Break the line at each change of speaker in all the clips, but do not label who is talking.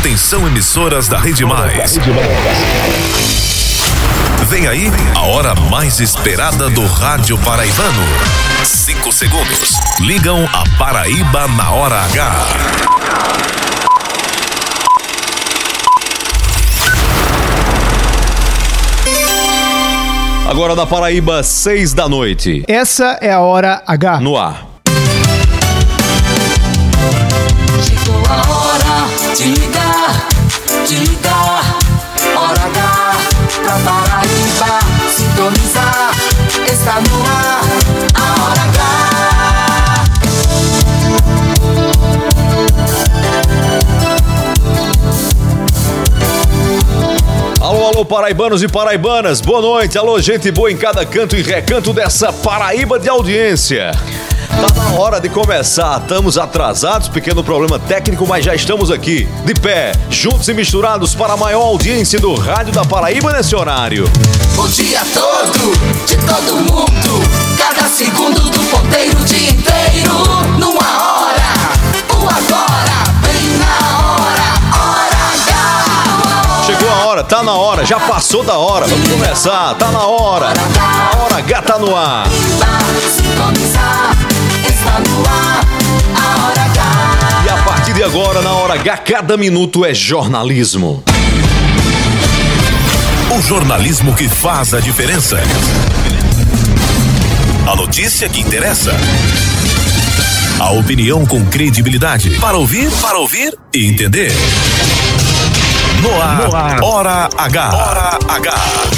Atenção emissoras da Rede Mais. Vem aí a hora mais esperada do rádio paraibano. Cinco segundos. Ligam a Paraíba na hora H.
Agora na Paraíba, seis da noite.
Essa é a hora H.
No ar.
Chegou a hora de Está no ar, a hora.
Alô, alô, paraibanos e paraibanas, boa noite. Alô, gente boa em cada canto e recanto dessa Paraíba de audiência. Tá na hora de começar, estamos atrasados, pequeno problema técnico, mas já estamos aqui, de pé, juntos e misturados para a maior audiência do rádio da Paraíba nesse horário.
O dia todo, de todo mundo. Cada segundo do ponteiro, o dia inteiro. Numa hora, o agora, bem na hora. Hora H.
Chegou a hora, tá na hora, já passou da hora, vamos começar, tá na hora. A hora H tá no ar.
Sintonizar. Está no ar, a hora H.
E a partir de agora, na hora H, cada minuto é jornalismo.
O jornalismo que faz a diferença. A notícia que interessa. A opinião com credibilidade. Para ouvir, para ouvir e entender. No ar, Hora H. Hora H.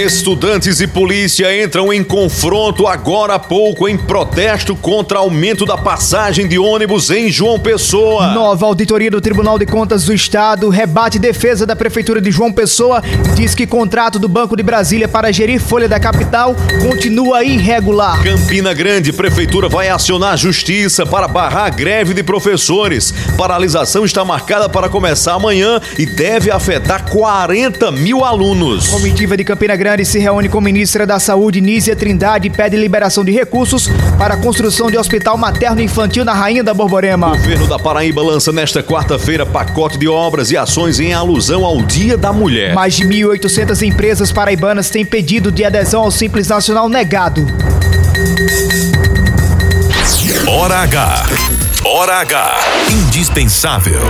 Estudantes e polícia entram em confronto agora há pouco em protesto contra aumento da passagem de ônibus em João Pessoa.
Nova auditoria do Tribunal de Contas do Estado rebate defesa da Prefeitura de João Pessoa diz que contrato do Banco de Brasília para gerir folha da capital continua irregular.
Campina Grande, prefeitura vai acionar a justiça para barrar a greve de professores. Paralisação está marcada para começar amanhã e deve afetar 40 mil alunos.
Comitiva de Campina Grande se reúne com a ministra da Saúde, Nízia Trindade, e pede liberação de recursos para a construção de hospital materno-infantil na Rainha da Borborema.
O governo da Paraíba lança nesta quarta-feira pacote de obras e ações em alusão ao Dia da Mulher.
Mais de 1.800 empresas paraibanas têm pedido de adesão ao Simples Nacional negado.
Hora H. Hora H. Indispensável.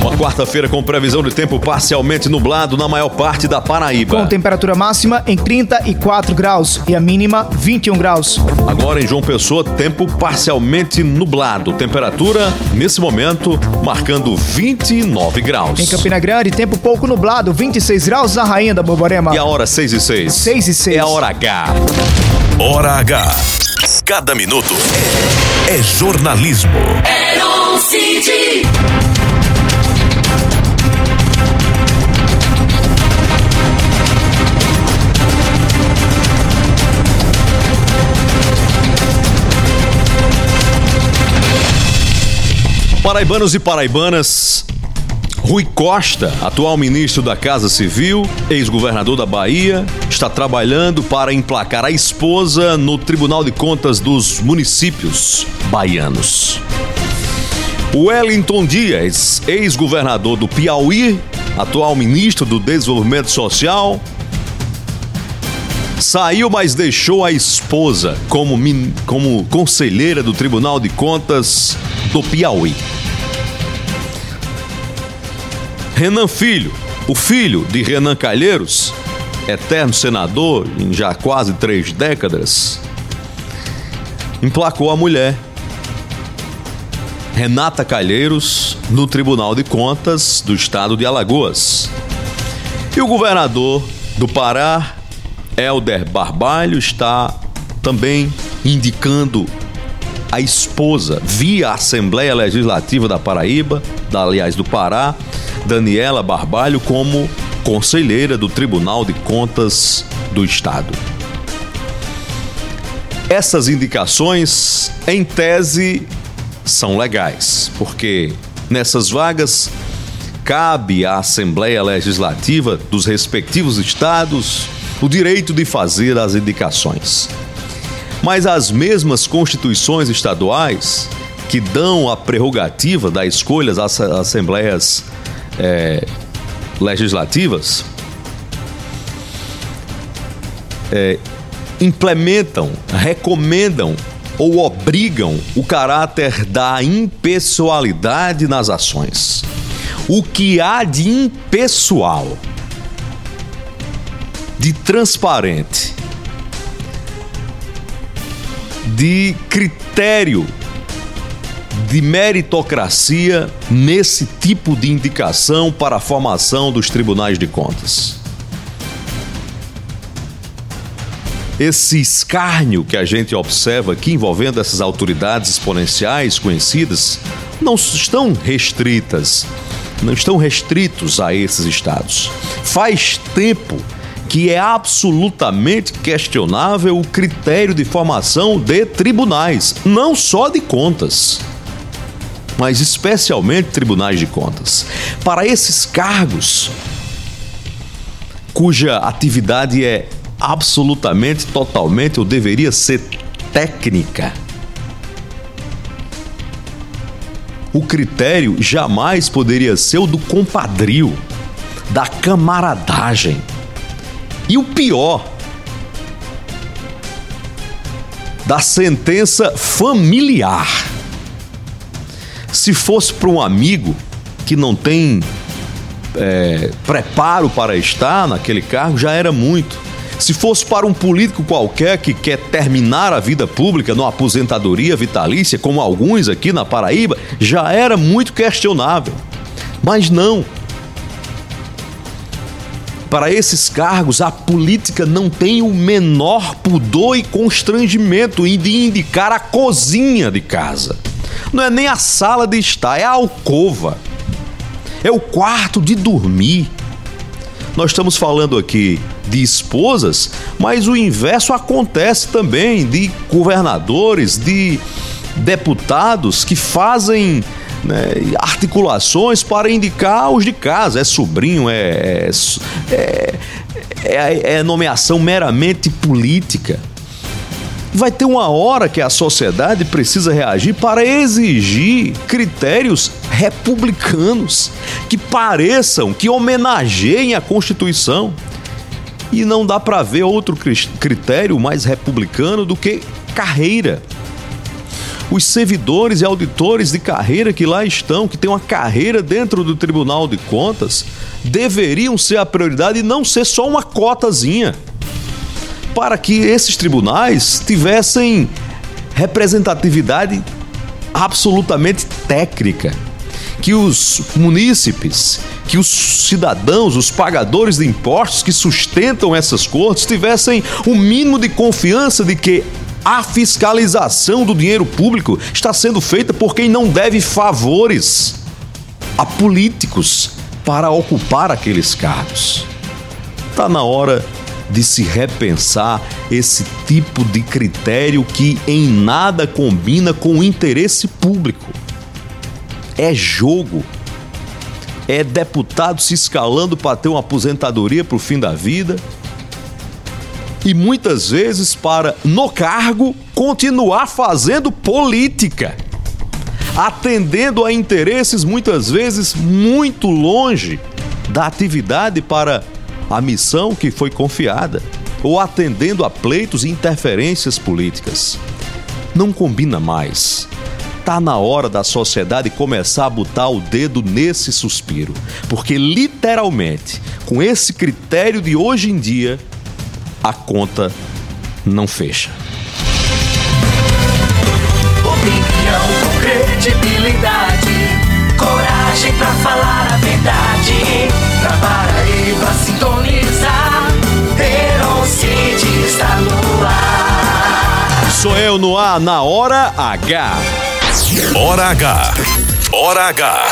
Uma quarta-feira com previsão de tempo parcialmente nublado na maior parte da Paraíba.
Com temperatura máxima em 34 graus e a mínima 21 graus.
Agora em João Pessoa, tempo parcialmente nublado. Temperatura, nesse momento, marcando 29 graus.
Em Campina Grande, tempo pouco nublado, 26 graus na Rainha da Borborema.
E a hora 6 e 6.
6 e 6.
É a hora H.
Hora H. Cada minuto é jornalismo.
Eron
Paraibanos e paraibanas, Rui Costa, atual ministro da Casa Civil, ex-governador da Bahia, está trabalhando para emplacar a esposa no Tribunal de Contas dos Municípios Baianos. Wellington Dias, ex-governador do Piauí, atual ministro do Desenvolvimento Social, saiu, mas deixou a esposa como, como conselheira do Tribunal de Contas do Piauí. Renan Filho, o filho de Renan Calheiros, eterno senador em já quase três décadas, emplacou a mulher, Renata Calheiros, no Tribunal de Contas do Estado de Alagoas. E o governador do Pará, Helder Barbalho, está também indicando a esposa via Assembleia Legislativa da Paraíba, da, aliás, do Pará, Daniela Barbalho, como conselheira do Tribunal de Contas do Estado. Essas indicações, em tese, são legais, porque nessas vagas cabe à Assembleia Legislativa dos respectivos estados o direito de fazer as indicações. Mas as mesmas constituições estaduais que dão a prerrogativa da escolha das assembleias é, legislativas é, implementam, recomendam ou obrigam o caráter da impessoalidade nas ações. O que há de impessoal, de transparente, de critério de meritocracia nesse tipo de indicação para a formação dos tribunais de contas. Esse escárnio que a gente observa aqui envolvendo essas autoridades exponenciais conhecidas não estão restritas, não estão restritos a esses estados. Faz tempo que é absolutamente questionável o critério de formação de tribunais, não só de contas mas especialmente tribunais de contas. Para esses cargos, cuja atividade é absolutamente, totalmente, ou deveria ser técnica, o critério jamais poderia ser o do compadrio, da camaradagem. E o pior, da sentença familiar. Se fosse para um amigo que não tem é, preparo para estar naquele cargo, já era muito. Se fosse para um político qualquer que quer terminar a vida pública numa aposentadoria vitalícia, como alguns aqui na Paraíba, já era muito questionável. Mas não. Para esses cargos, a política não tem o menor pudor e constrangimento de indicar a cozinha de casa. Não é nem a sala de estar, é a alcova. É o quarto de dormir. Nós estamos falando aqui de esposas, mas o inverso acontece também de governadores, de deputados que fazem né, articulações para indicar os de casa. É sobrinho, é, é, é, é nomeação meramente política vai ter uma hora que a sociedade precisa reagir para exigir critérios republicanos que pareçam, que homenageiem a Constituição. E não dá para ver outro critério mais republicano do que carreira. Os servidores e auditores de carreira que lá estão, que têm uma carreira dentro do Tribunal de Contas, deveriam ser a prioridade e não ser só uma cotazinha para que esses tribunais tivessem representatividade absolutamente técnica, que os munícipes, que os cidadãos, os pagadores de impostos que sustentam essas cortes tivessem o um mínimo de confiança de que a fiscalização do dinheiro público está sendo feita por quem não deve favores a políticos para ocupar aqueles cargos. Está na hora de se repensar esse tipo de critério que em nada combina com o interesse público. É jogo. É deputado se escalando para ter uma aposentadoria para o fim da vida. E muitas vezes para, no cargo, continuar fazendo política atendendo a interesses muitas vezes muito longe da atividade para a missão que foi confiada ou atendendo a pleitos e interferências políticas. Não combina mais. Tá na hora da sociedade começar a botar o dedo nesse suspiro, porque literalmente, com esse critério de hoje em dia, a conta não fecha.
No ar
na hora H.
Hora H. Hora H.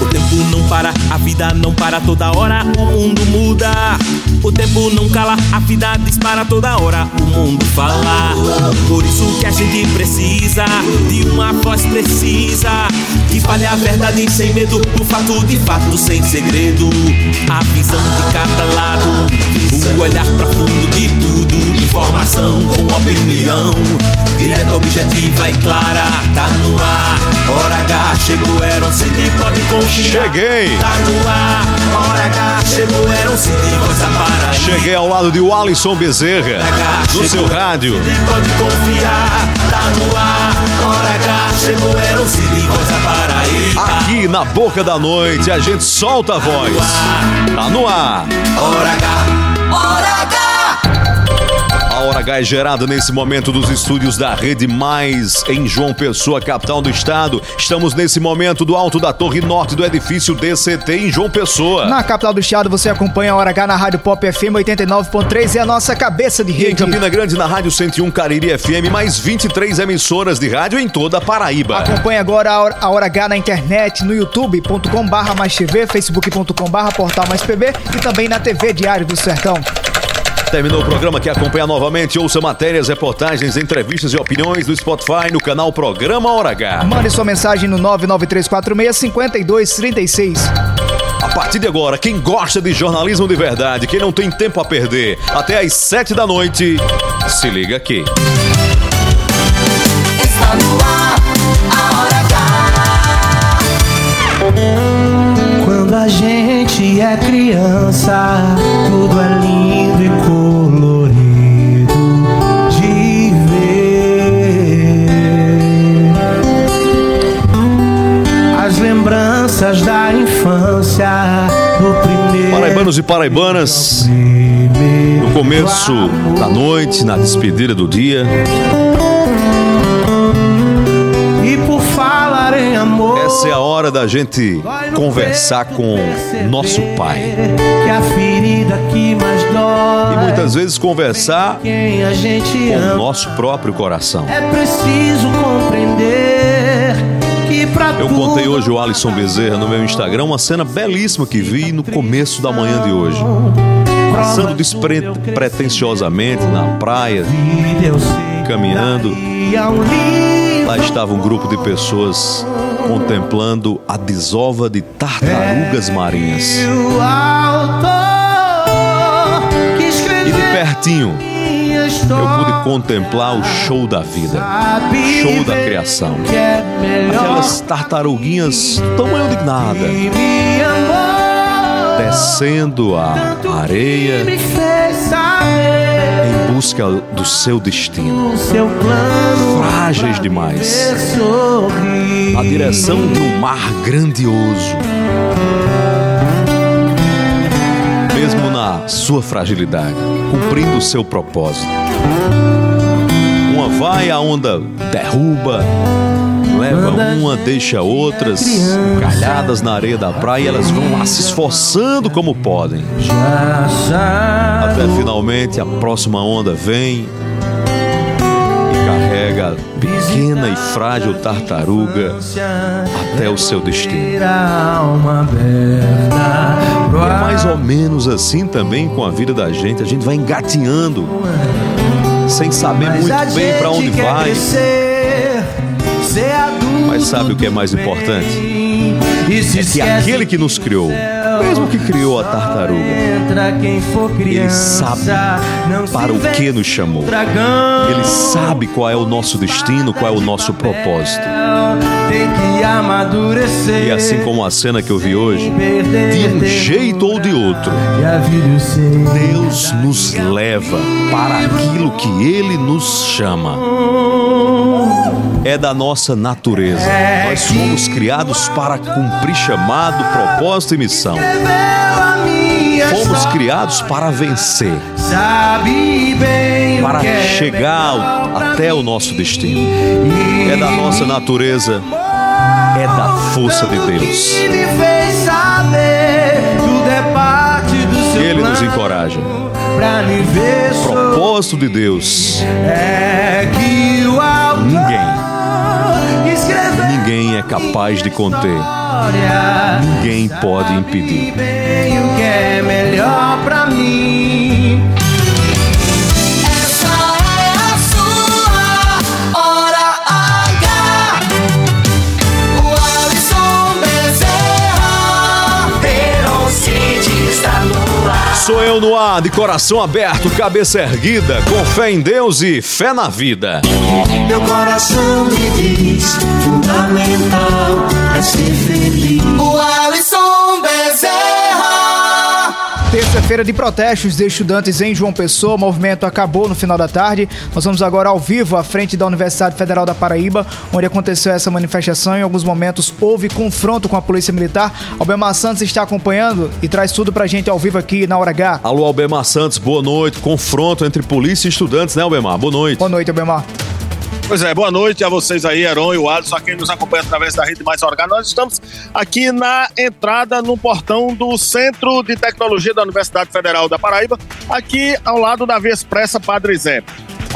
O tempo não não para, a vida não para toda hora, o mundo muda. O tempo não cala, a vida dispara toda hora, o mundo fala. Por isso que a gente precisa de uma voz precisa que fale a verdade sem medo, o fato de fato sem segredo. A visão de cada lado, o olhar profundo de tudo, informação com opinião, direta, objetiva e clara, tá no ar. Hora H chegou, era um CD, pode confiar.
Cheguei.
Tá no ar, hora H chegou, era um CD, voz da Paraíba.
Cheguei ao lado de Alisson Bezerra, no seu rádio.
Pode confiar, tá no ar. Hora H chegou, era um CD, voz da Paraíba.
Aqui na boca da noite a gente solta a voz. Tá no ar.
Hora H.
Hora H!
Hora H é gerada nesse momento dos estúdios da Rede Mais em João Pessoa, capital do estado. Estamos nesse momento do alto da torre norte do edifício DCT em João Pessoa.
Na capital do estado, você acompanha a Hora H na Rádio Pop FM 89.3 e a nossa cabeça de
E em
rede.
Campina Grande, na Rádio 101 Cariri FM, mais 23 emissoras de rádio em toda a Paraíba.
Acompanhe agora a Hora, H na internet, no youtube.com barra mais TV, facebook.com barra portal mais PB e também na TV Diário do Sertão.
Terminou o programa que acompanha novamente. Ouça matérias, reportagens, entrevistas e opiniões do Spotify no canal Programa Hora H.
Mande sua mensagem no 993465236.
A partir de agora, quem gosta de jornalismo de verdade, quem não tem tempo a perder, até às 7 da noite, se liga aqui.
Está no ar, a Hora H!
Quando a gente é criança, tudo é lindo lembranças da infância.
Paraibanos e paraibanas, no começo da noite, na despedida do dia,
E por falar em amor.
essa é a hora da gente conversar com nosso Pai.
Que a ferida que mais dói.
E muitas vezes conversar
Quem a gente
com o nosso próprio coração.
É preciso compreender
Eu contei hoje o Alisson Bezerra no meu Instagram uma cena belíssima que vi no começo da manhã de hoje. Passando despretensiosamente na praia, caminhando. Lá estava um grupo de pessoas contemplando a desova de tartarugas marinhas.
autor que
E de pertinho eu pude contemplar o show da vida, show da criação.
é
Aquelas tartaruguinhas tamanho de nada, descendo a areia em busca do seu destino.
o seu plano
Frágeis demais. Na direção de um mar grandioso. Mesmo na sua fragilidade, cumprindo o seu propósito. Uma vai, a onda derruba, leva uma, deixa outras, calhadas na areia da praia, e elas vão lá se esforçando como podem. Até finalmente a próxima onda vem carrega a pequena e frágil tartaruga até o seu destino. E é mais ou menos assim também com a vida da gente. A gente vai engatinhando, sem saber muito bem para onde vai.
crescer,
Mas sabe o que é mais importante? É que aquele que nos criou, mesmo que criou a tartaruga, ele sabe para o que nos chamou. Ele sabe qual é o nosso destino, qual é o nosso propósito. E assim como a cena que eu vi hoje, de um jeito ou de outro. Deus nos leva para aquilo que Ele nos chama. É da nossa natureza. Nós fomos criados para cumprir chamado, propósito e missão. Fomos criados para vencer, para chegar até o nosso destino. É da nossa natureza, é da força de Deus. Ele nos encoraja. O propósito de Deus,
É que o autor
Ninguém. Ninguém é capaz de conter. Ninguém pode impedir.
O que é melhor pra mim.
Sou eu no ar, de coração aberto, cabeça erguida, com fé em Deus e fé na vida.
Meu coração me diz, fundamental é ser feliz.
O Alisson Bezerra.
Terça-feira de protestos de estudantes em João Pessoa. O movimento acabou no final da tarde. Nós vamos agora ao vivo à frente da Universidade Federal da Paraíba, onde aconteceu essa manifestação. Em alguns momentos houve confronto com a Polícia Militar. Albemar Santos está acompanhando e traz tudo pra gente ao vivo aqui na Hora H.
Alô, Albemar Santos, boa noite. Confronto entre polícia e estudantes, né, Albemar? Boa noite.
Boa noite, Albemar.
Pois é, boa noite a vocês aí, Heron e o Alisson, a quem nos acompanha através da rede Mais Orgânica. Nós estamos aqui na entrada, no portão do Centro de Tecnologia da Universidade Federal da Paraíba, aqui ao lado da Via Expressa Padre Zé.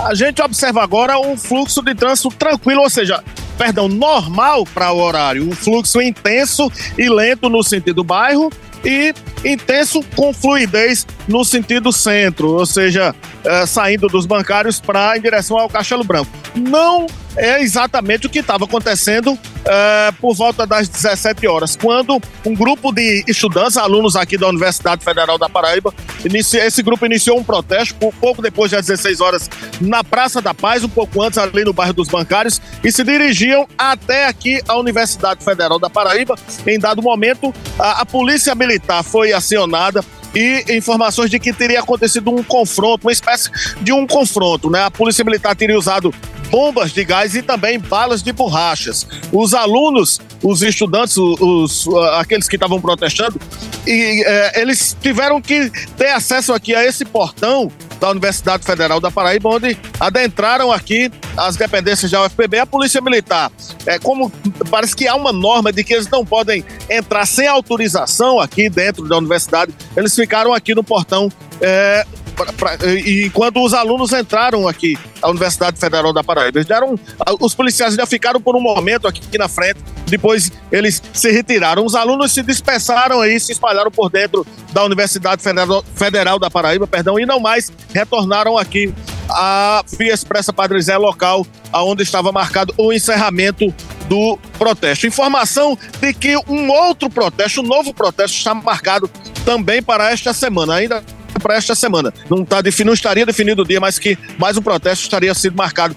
A gente observa agora um fluxo de trânsito tranquilo, ou seja, perdão, normal para o horário. Um fluxo intenso e lento no sentido bairro e intenso com fluidez no sentido centro, ou seja, eh, saindo dos bancários para em direção ao Castelo Branco. Não é exatamente o que estava acontecendo eh, por volta das 17 horas, quando um grupo de estudantes, alunos aqui da Universidade Federal da Paraíba, inicia- esse grupo iniciou um protesto pouco depois das 16 horas na Praça da Paz, um pouco antes ali no bairro dos Bancários, e se dirigiam até aqui a Universidade Federal da Paraíba. Em dado momento, a, a Polícia Militar foi acionada e informações de que teria acontecido um confronto, uma espécie de um confronto, né? A Polícia Militar teria usado bombas de gás e também balas de borrachas. Os alunos, os estudantes, os, aqueles que estavam protestando, e eh, eles tiveram que ter acesso aqui a esse portão da Universidade Federal da Paraíba, onde adentraram aqui as dependências da UFPB, a Polícia Militar. É como parece que há uma norma de que eles não podem entrar sem autorização aqui dentro da universidade. Eles ficaram aqui no portão é, pra- pra- e enquanto os alunos entraram aqui à Universidade Federal da Paraíba. Eles deram, os policiais ainda ficaram por um momento aqui na frente, depois eles se retiraram. Os alunos se dispersaram aí, se espalharam por dentro da Universidade Federal, Federal da Paraíba, perdão, e não mais retornaram aqui à Via Expressa Padre Zé, local onde estava marcado o encerramento do protesto. Informação de que um outro protesto, um novo protesto, está marcado também para esta semana. Ainda para esta semana. Não, tá, não estaria definido o dia, mas que mais um protesto estaria sendo marcado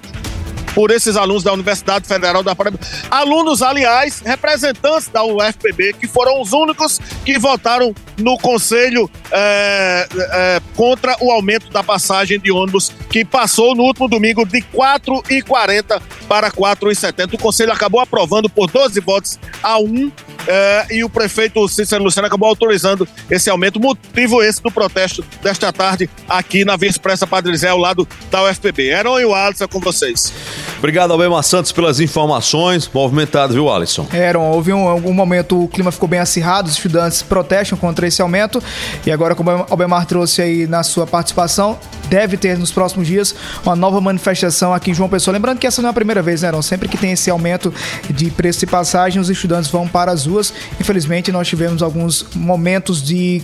por esses alunos da Universidade Federal da Paraíba. Alunos, aliás, representantes da UFPB, que foram os únicos que votaram no Conselho é, é, contra o aumento da passagem de ônibus, que passou no último domingo de R$ 4,40 para R$ 4,70. O Conselho acabou aprovando por 12 votos a 1 é, e o prefeito Cícero Luciano acabou autorizando esse aumento. Motivo esse do protesto desta tarde aqui na Via Expressa Padre Zé, ao lado da UFPB. Heron e o Alisson com vocês.
Obrigado, Albemar Santos, pelas informações. Movimentado, viu, Alisson?
Eram, houve um, algum momento o clima ficou bem acirrado, os estudantes protestam contra esse aumento e agora, como o Albemar trouxe aí na sua participação, deve ter nos próximos dias uma nova manifestação aqui em João Pessoa. Lembrando que essa não é a primeira vez, né, Eron? Sempre que tem esse aumento de preço de passagem, os estudantes vão para as ruas. Infelizmente, nós tivemos alguns momentos de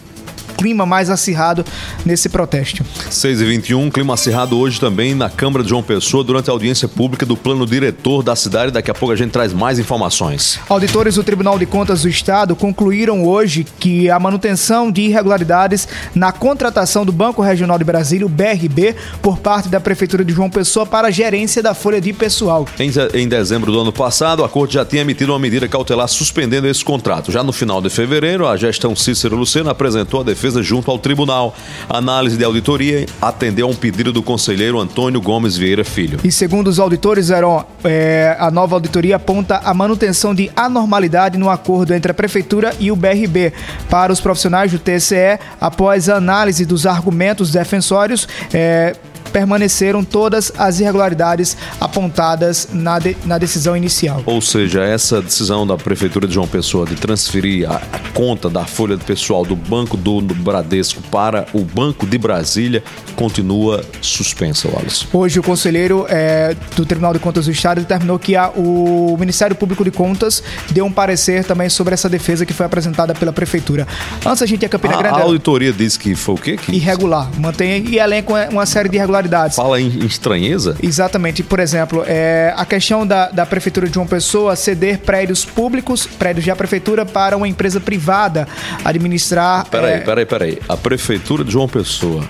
clima mais acirrado nesse protesto.
6 e 21 clima acirrado hoje também na Câmara de João Pessoa durante a audiência pública do plano diretor da cidade. Daqui a pouco a gente traz mais informações.
Auditores do Tribunal de Contas do Estado concluíram hoje que a manutenção de irregularidades na contratação do Banco Regional de Brasília, o BRB, por parte da Prefeitura de João Pessoa para a gerência da folha de pessoal.
Em, ze- em dezembro do ano passado, a Corte já tinha emitido uma medida cautelar suspendendo esse contrato. Já no final de fevereiro, a gestão Cícero Lucena apresentou a defesa junto ao tribunal. A análise de auditoria atendeu a um pedido do conselheiro Antônio Gomes Vieira Filho.
E segundo os auditores, Heron, é, a nova auditoria aponta a manutenção de anormalidade no acordo entre a Prefeitura e o BRB. Para os profissionais do TCE, após a análise dos argumentos defensórios, é, permaneceram todas as irregularidades apontadas na, de- na decisão inicial.
Ou seja, essa decisão da Prefeitura de João Pessoa de transferir a, a conta da folha de pessoal do Banco do Bradesco para o Banco de Brasília continua suspensa, Wallace.
Hoje, o conselheiro eh, do Tribunal de Contas do Estado determinou que a- o Ministério Público de Contas deu um parecer também sobre essa defesa que foi apresentada pela Prefeitura. Antes a gente ia a Campina
A,
Grande.
a auditoria disse que foi o quê? Que
Irregular. Mantém e elenca uma- uma série de irregularidades.
Fala em, em estranheza?
Exatamente. Por exemplo, é, a questão da, da Prefeitura de João Pessoa ceder prédios públicos, prédios da Prefeitura, para uma empresa privada administrar.
Peraí,
é,
peraí, peraí. A Prefeitura de João Pessoa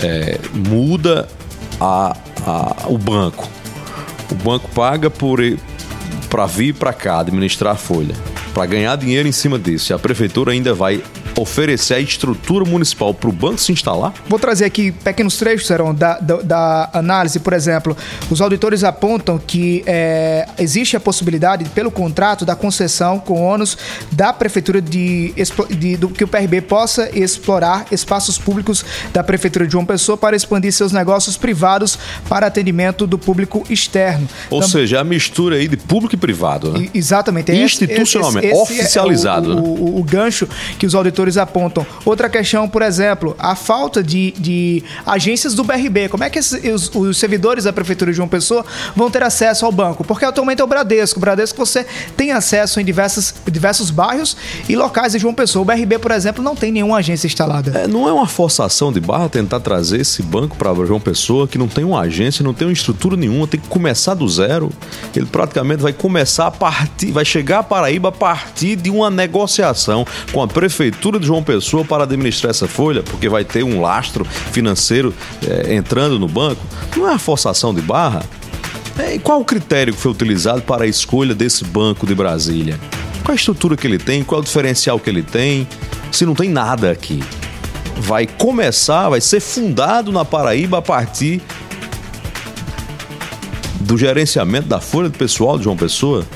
é, muda a, a- o banco. O banco paga por para vir para cá administrar a folha, para ganhar dinheiro em cima disso. E a prefeitura ainda vai oferecer a estrutura municipal para o banco se instalar?
Vou trazer aqui pequenos trechos, Serão, da, da, da análise. Por exemplo, os auditores apontam que é, existe a possibilidade, pelo contrato, da concessão com ônus da Prefeitura de, de- do, que o PRB possa explorar espaços públicos da Prefeitura de João Pessoa para expandir seus negócios privados para atendimento do público externo.
Ou seja, a mistura aí de público e privado, né?
E- Exatamente. é esse-
Institucionalmente,
esse- esse é
oficializado,
o,
né?
o, o- o gancho que os auditores apontam. Outra questão, por exemplo, a falta de, de agências do BRB. Como é que esses- os, os servidores da Prefeitura de João Pessoa vão ter acesso ao banco? Porque atualmente é o Bradesco. O Bradesco você tem acesso em diversas, diversos bairros e locais de João Pessoa. O BRB, por exemplo, não tem nenhuma agência instalada.
É, não é uma forçação de barra tentar trazer esse banco para João Pessoa, que não tem uma agência, não tem uma estrutura nenhuma, tem que começar do zero. Ele praticamente vai começar a partir, vai chegar a Paraíba a partir de uma negociação com a Prefeitura de João Pessoa para administrar essa folha, porque vai ter um lastro financeiro é, entrando no banco. Não é uma forçação de barra? É, qual o critério que foi utilizado para a escolha desse banco de Brasília? Qual a estrutura que ele tem? Qual o diferencial que ele tem? Se não tem nada aqui. Vai começar, vai ser fundado na Paraíba a partir do gerenciamento da folha de pessoal de João Pessoa.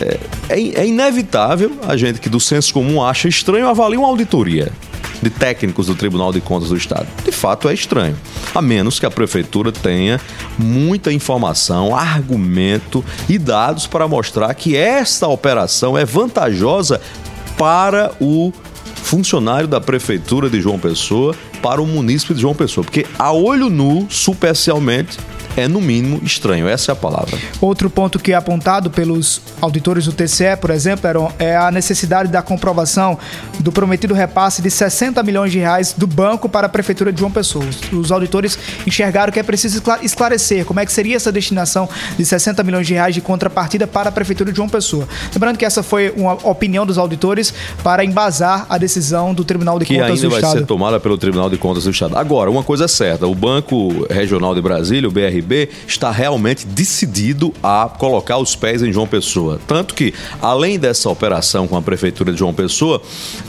É, é- é inevitável a gente que do senso comum acha estranho avaliar uma auditoria de técnicos do Tribunal de Contas do Estado. De fato, é estranho. A menos que a prefeitura tenha muita informação, argumento e dados para mostrar que esta operação é vantajosa para o funcionário da prefeitura de João Pessoa, para o munícipe de João Pessoa. Porque a olho nu, superficialmente, é no mínimo estranho. Essa é a palavra.
Outro ponto que é apontado pelos auditores do TCE, por exemplo, Heron, é a necessidade da comprovação do prometido repasse de 60 milhões de reais do banco para a Prefeitura de João Pessoa. Os- auditores enxergaram que é preciso escla- esclarecer como é que seria essa destinação de 60 milhões de reais de contrapartida para a Prefeitura de João Pessoa. Lembrando que essa foi uma opinião dos auditores para embasar a decisão do Tribunal de
que
Contas
ainda
do
vai
Estado.
ser tomada pelo Tribunal de Contas do Estado. Agora, uma coisa é certa, o Banco Regional de Brasília, o BRB, está realmente decidido a colocar os pés em João Pessoa. Tanto que, além dessa operação com a Prefeitura de João Pessoa,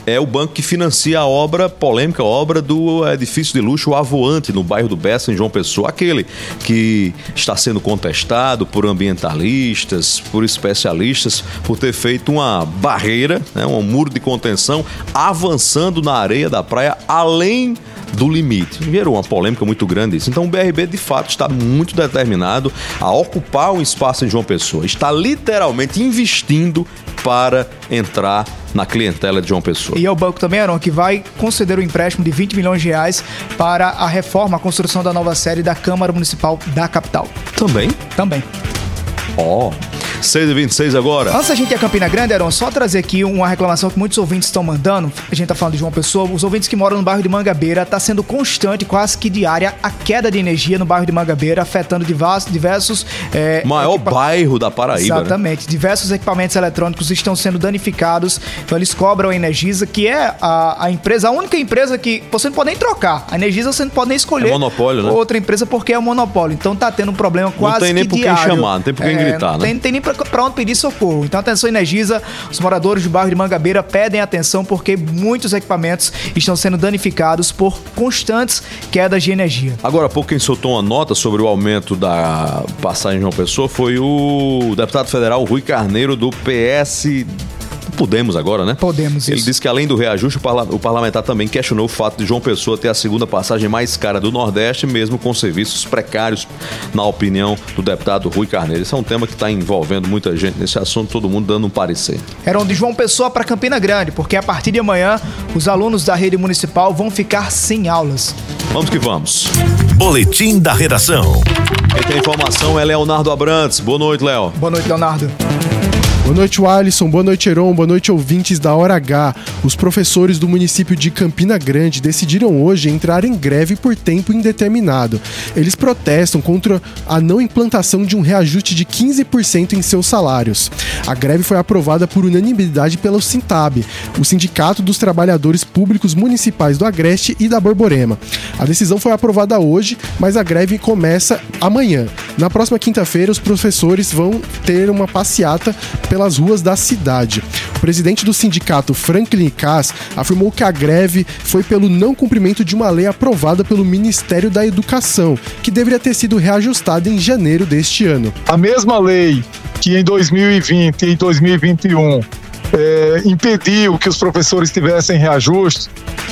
é o banco que financia a obra polêmica, obra do edifício de luxo Avoante, no bairro do Bessa, em João Pessoa. Aquele que está sendo contestado por ambientalistas, por especialistas, por ter feito uma barreira, né, um muro de contenção, avançando na areia da praia além do limite. Gerou uma polêmica muito grande isso. Então o BRB de fato está muito muito determinado a ocupar um espaço em João Pessoa. Está literalmente investindo para entrar na clientela de João Pessoa.
E é o banco também, Aaron, que vai conceder o um empréstimo de 20 milhões de reais para a reforma, a construção da nova série da Câmara Municipal da capital.
Também?
Também.
Ó. Oh. 6h26 agora.
Antes da gente ir a Campina Grande, Aaron, só trazer aqui uma reclamação que muitos ouvintes estão mandando. A gente tá falando de uma pessoa, os ouvintes que moram no bairro de Mangabeira, tá sendo constante, quase que diária, a queda de energia no bairro de Mangabeira, afetando diversos. é,
Maior
equipa...
bairro da Paraíba. Né?
Exatamente. Né? Diversos equipamentos eletrônicos estão sendo danificados. Então eles cobram a Energisa, que é a, a empresa, a única empresa que você não pode nem trocar. A Energisa você não pode nem escolher
é monopólio, né?
outra empresa porque é um monopólio. Então tá tendo um problema quase.
Não tem nem por quem chamar, não tem por quem
é,
gritar,
não
né?
Tem, tem nem pra onde pedir socorro. Então atenção Energisa, os moradores do bairro de Mangabeira pedem atenção porque muitos equipamentos estão sendo danificados por constantes quedas de energia.
Agora há pouco quem soltou uma nota sobre o aumento da passagem de João Pessoa foi o deputado federal Rui Carneiro do PS Podemos agora, né?
Podemos,
Ele
isso.
disse que além do reajuste, o, parla- o parlamentar também questionou o fato de João Pessoa ter a segunda passagem mais cara do Nordeste, mesmo com serviços precários, na opinião do deputado Rui Carneiro. Esse é um tema que está envolvendo muita gente nesse assunto, todo mundo dando um parecer.
Eram de João Pessoa para Campina Grande, porque a partir de amanhã os alunos da rede municipal vão ficar sem aulas.
Vamos que vamos.
Boletim da redação.
Quem tem informação é Leonardo Abrantes. Boa noite, Léo.
Boa noite, Leonardo.
Boa noite, Alisson. Boa noite, Heron. Boa noite, ouvintes da Hora H. Os professores do município de Campina Grande decidiram hoje entrar em greve por tempo indeterminado. Eles protestam contra a não implantação de um reajuste de 15% em seus salários. A greve foi aprovada por unanimidade pelo Sintab, o Sindicato dos Trabalhadores Públicos Municipais do Agreste e da Borborema. A decisão foi aprovada hoje, mas a greve começa amanhã. Na próxima quinta-feira, os professores vão ter uma passeata pelas ruas da cidade. O presidente do sindicato, Franklin Kass, afirmou que a greve foi pelo não cumprimento de uma lei aprovada pelo Ministério da Educação, que deveria ter sido reajustada em janeiro deste ano.
A mesma lei que em 2020 e 2021 é, impediu que os professores tivessem reajuste,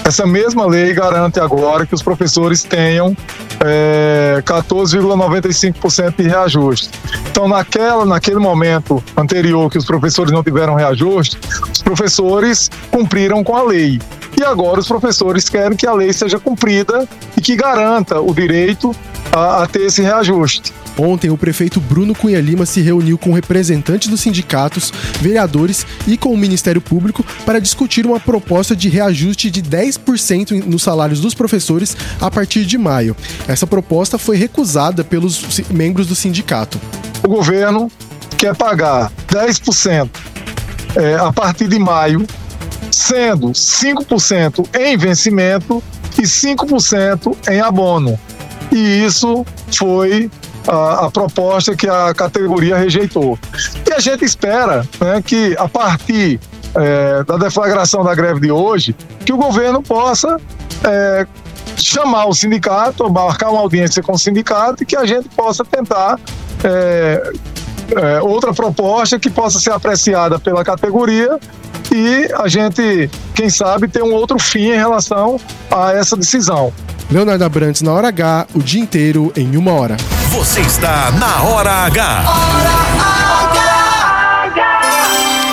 essa mesma lei garante agora que os professores tenham é, 14,95% de reajuste. Então, naquela, naquele momento anterior que os professores não tiveram reajuste, os professores cumpriram com a lei. E agora os professores querem que a lei seja cumprida e que garanta o direito a, a ter esse reajuste.
Ontem, o prefeito Bruno Cunha Lima se reuniu com representantes dos sindicatos, vereadores e com o Ministério Público para discutir uma proposta de reajuste de 10% em- nos salários dos professores a partir de maio. Essa proposta foi recusada pelos membros do sindicato.
O governo quer pagar 10% é, a partir de maio, sendo 5% em vencimento e 5% em abono. E isso foi a, a proposta que a categoria rejeitou. E a gente espera né, que, a partir é, da deflagração da greve de hoje, que o governo possa é, chamar o sindicato, marcar uma audiência com o sindicato e que a gente possa tentar é, é, outra proposta que possa ser apreciada pela categoria e a gente, quem sabe, ter um outro fim em relação a essa decisão.
Leonardo Abrantes na hora H, o dia inteiro em uma hora.
Você está na Hora H.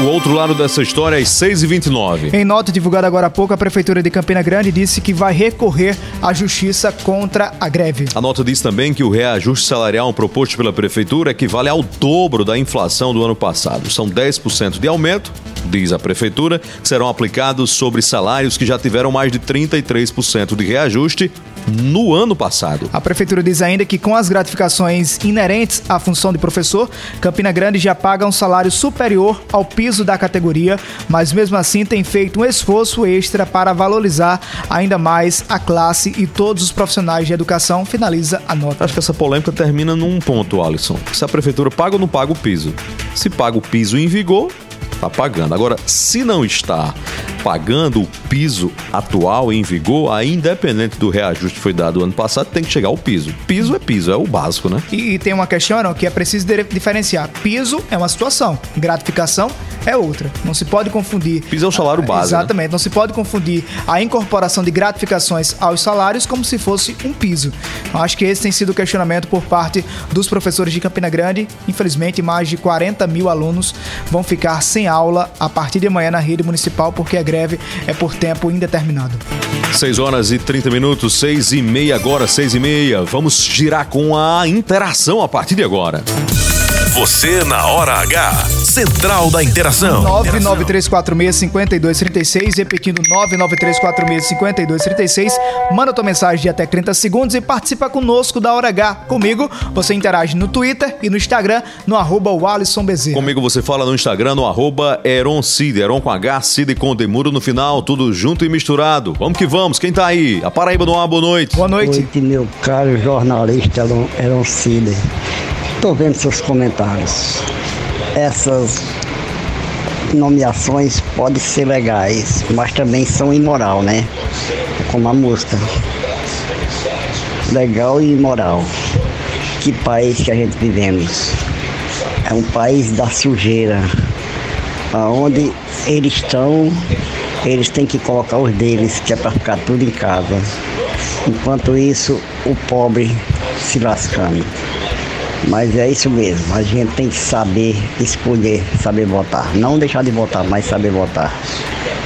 O outro lado dessa história é às 6h29.
Em nota divulgada agora há pouco, a Prefeitura de Campina Grande disse que vai recorrer à justiça contra a greve.
A nota diz também que o reajuste salarial proposto pela Prefeitura equivale ao dobro da inflação do ano passado. São 10% de aumento, diz a Prefeitura, serão aplicados sobre salários que já tiveram mais de 33% de reajuste no ano passado.
A Prefeitura diz ainda que, com as gratificações inerentes à função de professor, Campina Grande já paga um salário superior ao piso da categoria, mas mesmo assim tem feito um esforço extra para valorizar ainda mais a classe e todos os profissionais de educação. Finaliza a nota.
Acho que essa polêmica termina num ponto, Alisson. Se a prefeitura paga ou não paga o piso. Se paga o piso em vigor, tá pagando. Agora, se não está pagando o piso atual em vigor, aí independente do reajuste que foi dado ano passado, tem que chegar ao piso. Piso é piso, é o básico, né?
E, e tem uma questão não, que é preciso diferenciar. Piso é uma situação, gratificação é outra. Não se pode confundir.
Piso é o salário base, né?
Exatamente. Não se pode confundir a incorporação de gratificações aos salários como se fosse um piso. Eu acho que esse tem sido o questionamento por parte dos professores de Campina Grande. Infelizmente, mais de 40 mil alunos vão ficar sem aula a partir de amanhã na rede municipal porque a greve é por tempo indeterminado.
6 horas e 30 minutos, 6 e meia agora, 6 e meia. Vamos girar com a interação a partir de agora.
Você na Hora H. Central da Interação.
993465236, repetindo 993465236. Manda tua mensagem de até 30 segundos e participa conosco da Hora H. Comigo, você interage no Twitter e no Instagram, no arroba.
Comigo você fala no Instagram, no arroba Eron Cid, Eron com H, Cid com Demuro no final, tudo junto e misturado. Vamos que vamos, quem tá aí? A Paraíba no ar, boa noite.
Boa noite.
Noite, meu caro jornalista Elon Cid. Tô vendo seus comentários. Essas nomeações podem ser legais, mas também são imoral, né? Como a música. Legal e imoral. Que país que a gente vivemos? É um país da sujeira, onde eles estão, eles têm que colocar os deles, que é para ficar tudo em casa. Enquanto isso, o pobre se lascando. Mas é isso mesmo, a gente tem que saber escolher, saber votar. Não deixar de votar, mas saber votar.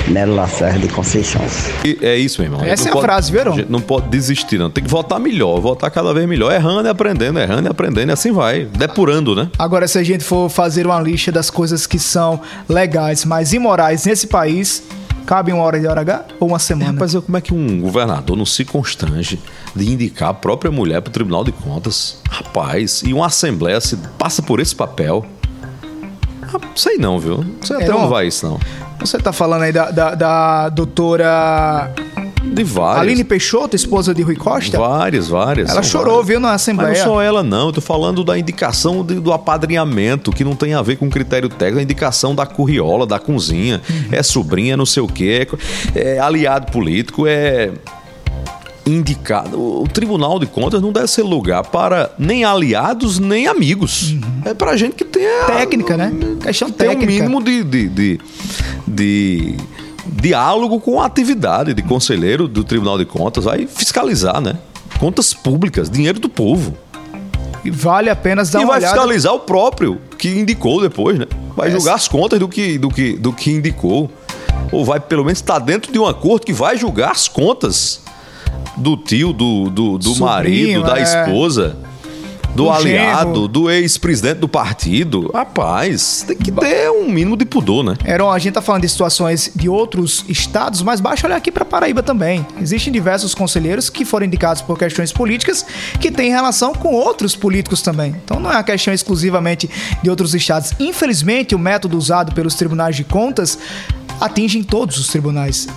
Nelo Lacerda de Conceição.
E é isso, meu irmão.
Essa
Não
é a frase, viu,
Não pode desistir, não. Tem que votar melhor, votar cada vez melhor. Errando e aprendendo, errando e aprendendo, e assim vai. Depurando, né?
Agora, se a gente for fazer uma lista das coisas que são legais, mas imorais nesse país, cabe uma hora de hora H ou uma semana?
Rapaz, como é que um governador não se constrange de indicar a própria mulher para o Tribunal de Contas? Rapaz, e uma Assembleia se passa por esse papel? Ah, sei não, viu? Não sei até
Heron,
onde vai isso, não.
Você tá falando aí da, da, da doutora
De várias.
Aline Peixoto, esposa de Rui Costa?
Várias, várias.
Ela chorou,
várias.
viu, na
Mas
Assembleia.
não só ela, não. Eu tô falando da indicação de- do apadrinhamento, que não tem a ver com critério técnico, a indicação da curriola, da cozinha.
Uhum.
É sobrinha, não sei o quê. É, é aliado político, é indicado. O Tribunal de Contas não deve ser lugar para nem aliados, nem amigos. É pra gente que tem a,
Uhum. Técnica, né? Questão
tem um
técnica.
mínimo de, de, de, de diálogo com a atividade de conselheiro do Tribunal de Contas, vai fiscalizar, né? Contas públicas, dinheiro do povo.
E vale apenas dar
e
uma
vai
olhada.
fiscalizar o próprio que indicou depois, né? Vai julgar as contas do que, do que, do que indicou. Ou vai, pelo menos, estar dentro de um acordo que vai julgar as contas do tio, do, do, do
Sobrinho,
marido, da
é.
esposa, do,
Do
aliado,
genro.
do ex-presidente do partido. Rapaz, tem que ter um mínimo de pudor, né?
Heron, a gente tá falando de situações de outros estados, mas basta olhar aqui para Paraíba também. Existem diversos conselheiros que foram indicados por questões políticas que têm relação com outros políticos também. Então não é uma questão exclusivamente de outros estados. Infelizmente, o método usado pelos tribunais de contas atinge todos os tribunais.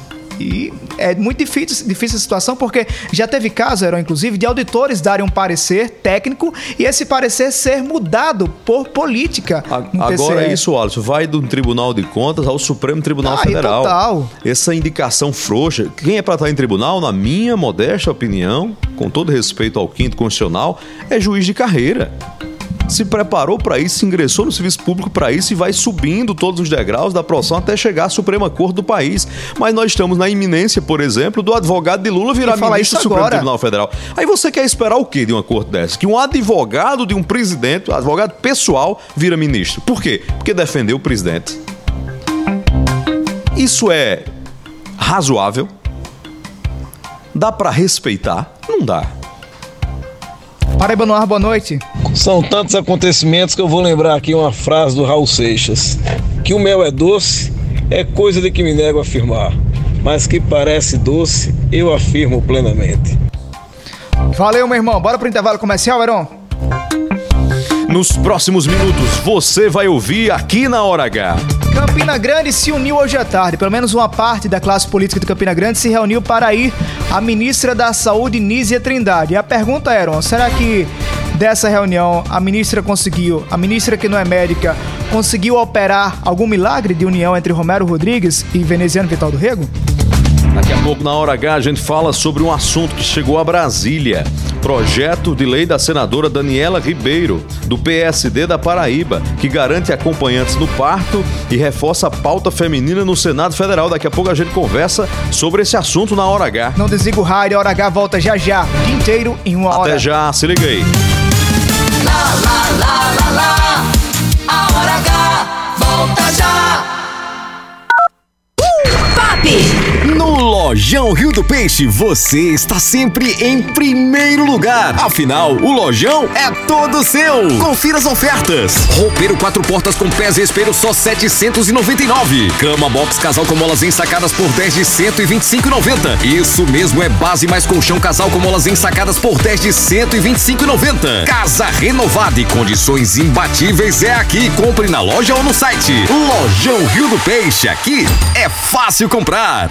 E é muito difícil, difícil a situação porque já teve caso, Heron, inclusive, de auditores darem um parecer técnico e esse parecer ser mudado por política. no
Agora é isso, Alisson. Vai do Tribunal de Contas ao Supremo Tribunal
Ah,
Federal.
total.
Essa indicação frouxa. Quem é para estar em tribunal, na minha modesta opinião, com todo respeito ao quinto constitucional, é juiz de carreira. Se preparou para isso, se ingressou no serviço público para isso e vai subindo todos os degraus da profissão até chegar à Suprema Corte do país. Mas nós estamos na iminência, por exemplo, do advogado de Lula virar
falar
ministro do Supremo. Tribunal Federal. Aí você quer esperar o quê de uma corte dessa? Que um advogado de um presidente, um advogado pessoal, vira ministro. Por quê? Porque defendeu o presidente. Isso é razoável? Dá pra respeitar? Não dá.
Paraíba no ar, boa noite.
São tantos acontecimentos que eu vou lembrar aqui uma frase do Raul Seixas: que o mel é doce é coisa de que me nego a afirmar, mas que parece doce, eu afirmo plenamente.
Valeu, meu irmão. Bora pro intervalo comercial, Heron?
Nos próximos minutos, você vai ouvir aqui na Hora H.
Campina Grande se uniu hoje à tarde. Pelo menos uma parte da classe política de Campina Grande se reuniu para ir à ministra da Saúde, Nízia Trindade. E a pergunta, Heron, será que dessa reunião a ministra conseguiu, a ministra que não é médica, conseguiu operar algum milagre de união entre Romero Rodrigues e Veneziano Vital do Rego?
Daqui a pouco, na Hora H, a gente fala sobre um assunto que chegou a Brasília. Projeto de lei da senadora Daniela Ribeiro, do PSD da Paraíba, que garante acompanhantes no parto e reforça a pauta feminina no Senado Federal. Daqui a pouco a gente conversa sobre esse assunto na Hora H.
Não desliga o rádio, a Hora H volta já já, inteiro em uma hora.
Até já, se liga aí.
Lá, lá, lá.
Lodge. Lojão Rio do Peixe, você está sempre em primeiro lugar. Afinal, o Lojão é todo seu. Confira as ofertas. Roupeiro quatro portas com pés e espelho só 799. Cama box casal com molas ensacadas por 10 de 125,90. Isso mesmo, é base mais colchão casal com molas ensacadas por 10 de 125,90. Casa renovada e condições imbatíveis é aqui. Compre na loja ou no site. Lojão Rio do Peixe, aqui é fácil comprar.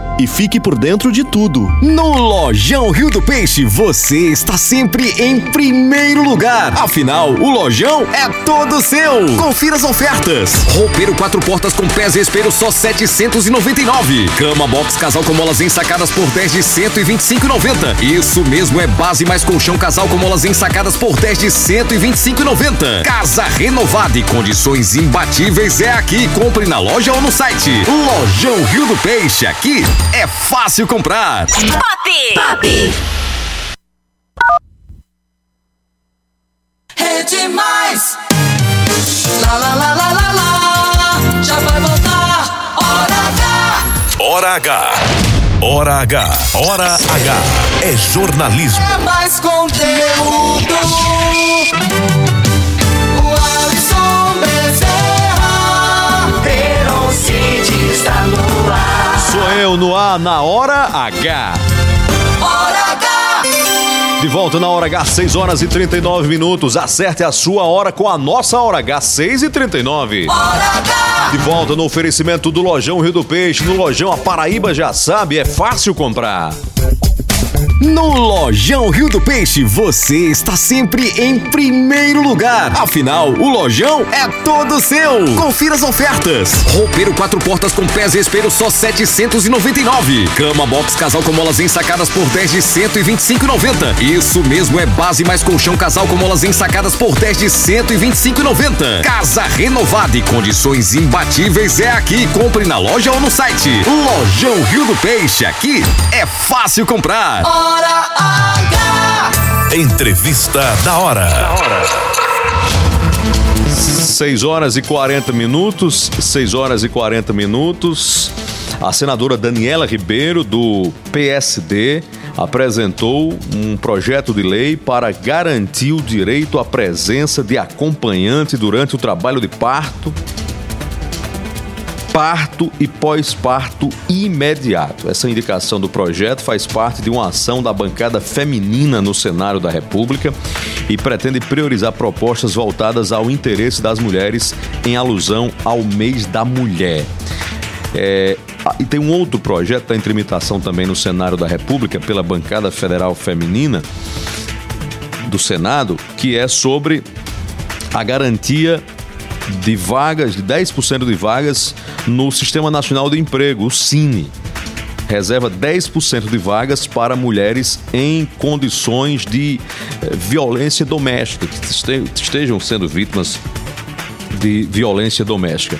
e fique por dentro de tudo.
No Lojão Rio do Peixe, você está sempre em primeiro lugar. Afinal, o Lojão é todo seu. Confira as ofertas. Roupeiro quatro portas com pés e espelho só 799. Cama box casal com molas ensacadas por 10 de 125,90. Isso mesmo é base mais colchão casal com molas ensacadas por 10 de 125,90. Casa renovada e condições imbatíveis é aqui. Compre na loja ou no site. Lojão Rio do Peixe, aqui é fácil comprar.
Pop! Pop!
Rede Mais. Lá, lá, lá, lá, lá, lá. Já vai voltar. Hora H.
Hora H. Hora H. Hora H. É jornalismo.
É mais conteúdo.
Eu no ar na hora H.
Hora H.
De volta na hora H, 6 horas e 39 minutos. Acerte a sua hora com a nossa hora H, 6 e 39. De volta no oferecimento do Lojão Rio do Peixe. No Lojão, a Paraíba já sabe, é fácil comprar.
No Lojão Rio do Peixe, você está sempre em primeiro lugar. Afinal, o Lojão é todo seu. Confira as ofertas. Roupeiro quatro portas com pés e espelho só 799. Cama box casal com molas ensacadas por 10 de 125,90. Isso mesmo é base mais colchão casal com molas ensacadas por 10 de 125,90. Casa renovada e condições imbatíveis é aqui. Compre na loja ou no site. Lojão Rio do Peixe, aqui é fácil comprar.
Hora H.
Entrevista da hora.
6 horas e 40 minutos. 6 horas e 40 minutos. A senadora Daniela Ribeiro, do PSD, apresentou um projeto de lei para garantir o direito à presença de acompanhante durante o trabalho de parto, parto e pós-parto imediato. Essa indicação do projeto faz parte de uma ação da bancada feminina no Senado da República e pretende priorizar propostas voltadas ao interesse das mulheres em alusão ao mês da mulher. É, e tem um outro projeto da tramitação também no Senado da República pela bancada federal feminina do Senado, que é sobre a garantia de vagas, de 10% de vagas no Sistema Nacional de Emprego, o Cine. Reserva 10% de vagas para mulheres em condições de eh, violência doméstica, que este- estejam sendo vítimas de violência doméstica.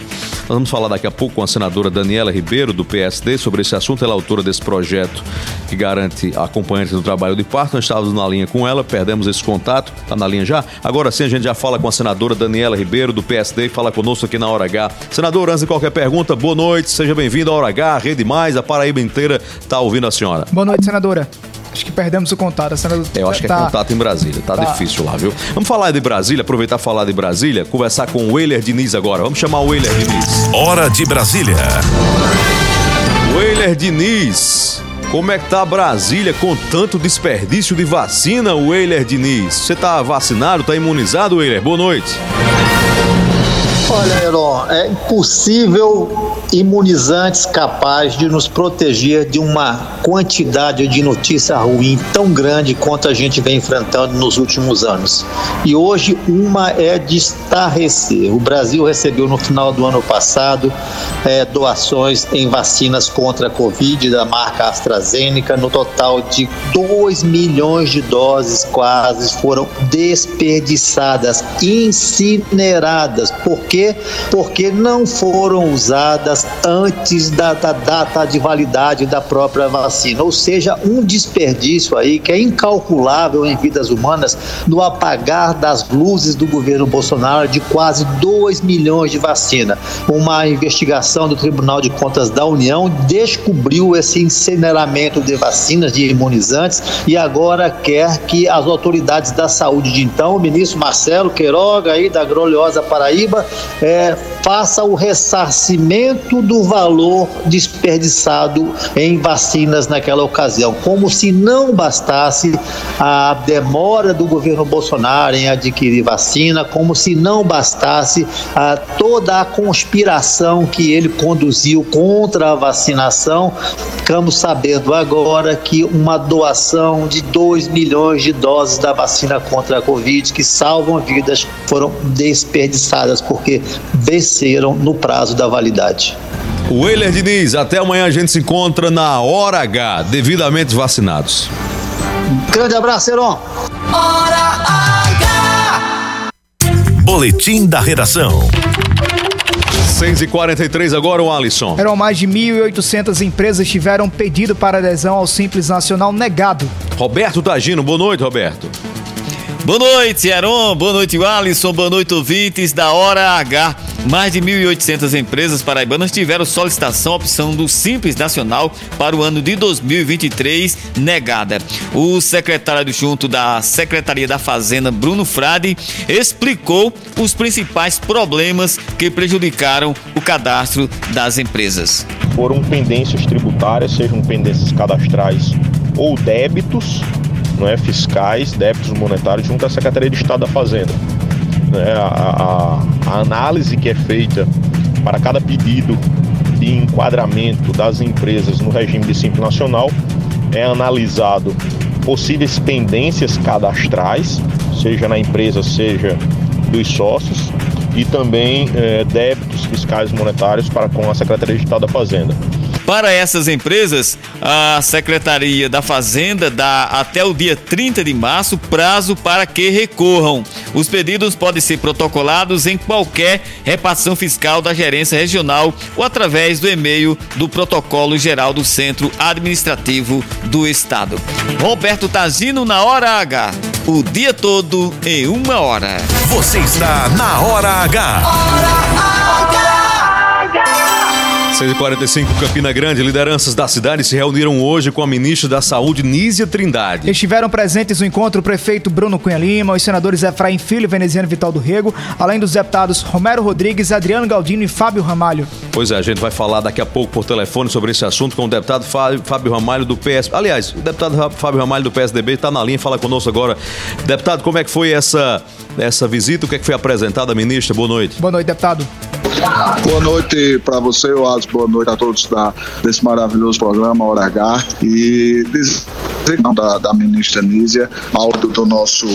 Nós vamos falar daqui a pouco com a senadora Daniela Ribeiro, do PSD, sobre esse assunto. Ela é autora desse projeto que garante a acompanhante do trabalho de parto. Nós estávamos na linha com ela, perdemos esse contato. Está na linha já? Agora sim, a gente já fala com a senadora Daniela Ribeiro, do PSD, e fala conosco aqui na Hora H. Senadora, antes de qualquer pergunta, boa noite, seja bem-vindo à Hora H, Rede Mais, a Paraíba inteira está ouvindo a senhora.
Boa noite, senadora. Acho que perdemos o contato. A cena
É, eu acho que é
tá-
contato em Brasília. Tá,
Tá.
difícil lá, viu? Vamos falar de Brasília, aproveitar e falar de Brasília, conversar com o Weiler Diniz agora. Vamos chamar o Weiler Diniz.
Hora de Brasília.
Weiler Diniz, como é que tá Brasília com tanto desperdício de vacina, Weiler Diniz? Você tá vacinado, tá imunizado, Weiler? Boa noite.
Olha, Heron, é impossível imunizantes capazes de nos proteger de uma quantidade de notícia ruim tão grande quanto a gente vem enfrentando nos últimos anos. E hoje uma é de estarrecer. O Brasil recebeu no final do ano passado eh, doações em vacinas contra a Covid da marca AstraZeneca, no total de 2 milhões de doses quase foram desperdiçadas, incineradas. Por quê? Porque não foram usadas antes da, da data de validade da própria vacina. Ou seja, um desperdício aí que é incalculável em vidas humanas no apagar das luzes do governo Bolsonaro de quase 2 milhões de vacina. Uma investigação do Tribunal de Contas da União descobriu esse incineramento de vacinas, de imunizantes, e agora quer que as autoridades da saúde de então, o ministro Marcelo Queiroga aí da gloriosa Paraíba, é, faça o ressarcimento do valor desperdiçado em vacinas naquela ocasião, como se não bastasse a demora do governo Bolsonaro em adquirir vacina, como se não bastasse a, toda a conspiração que ele conduziu contra a vacinação. Ficamos sabendo agora que uma doação de 2 milhões de doses da vacina contra a Covid, que salvam vidas, foram desperdiçadas porque venceram no prazo da validade.
Weiler Diniz, até amanhã a gente se encontra na hora H, devidamente vacinados.
Grande abraço, Heron.
Boletim da redação.
6h43 agora, o Alisson.
Eram mais de 1.800 empresas tiveram pedido para adesão ao Simples Nacional negado.
Roberto Tagino, boa noite, Roberto.
Boa noite, Aaron. Boa noite, Alisson. Boa noite, ouvintes da Hora H. Mais de 1.800 empresas paraibanas tiveram solicitação opção do Simples Nacional para o ano de 2023 negada. O secretário adjunto da Secretaria da Fazenda, Bruno Frade, explicou os principais problemas que prejudicaram o cadastro das empresas.
foram pendências tributárias, sejam pendências cadastrais ou débitos, não é, fiscais, débitos monetários junto à Secretaria de Estado da Fazenda. Né, a, a- a análise que é feita para cada pedido de enquadramento das empresas no regime de Simples Nacional é analisado possíveis pendências cadastrais, seja na empresa, seja dos sócios, e também eh, débitos fiscais monetários para com a Secretaria de Estado da Fazenda.
Para essas empresas, a Secretaria da Fazenda dá até o dia 30 de março prazo para que recorram. Os pedidos podem ser protocolados em qualquer repartição fiscal da gerência regional ou através do e-mail do Protocolo Geral do Centro Administrativo do Estado. Roberto Tazino na Hora H. O dia todo em uma hora.
Você está na Hora H.
6h45, Campina Grande, lideranças da cidade se reuniram hoje com a ministra da Saúde, Nízia Trindade.
Estiveram presentes no encontro o prefeito Bruno Cunha Lima, os senadores Efraim Filho e Veneziano Vital do Rego, além dos deputados Romero Rodrigues, Adriano Galdino e Fábio Ramalho.
Pois é, a gente vai falar daqui a pouco por telefone sobre esse assunto com o deputado Fábio, Ramalho do PS. Aliás, o deputado Fábio Ramalho do PSDB está na linha, fala conosco agora. Deputado, como é que foi essa, essa visita? O que é que foi apresentado à ministra? Boa noite.
Boa noite, deputado.
Boa noite para você, Oasis. Boa noite a todos da, desse maravilhoso programa Hora H. E da, da ministra Nízia, áudio do nosso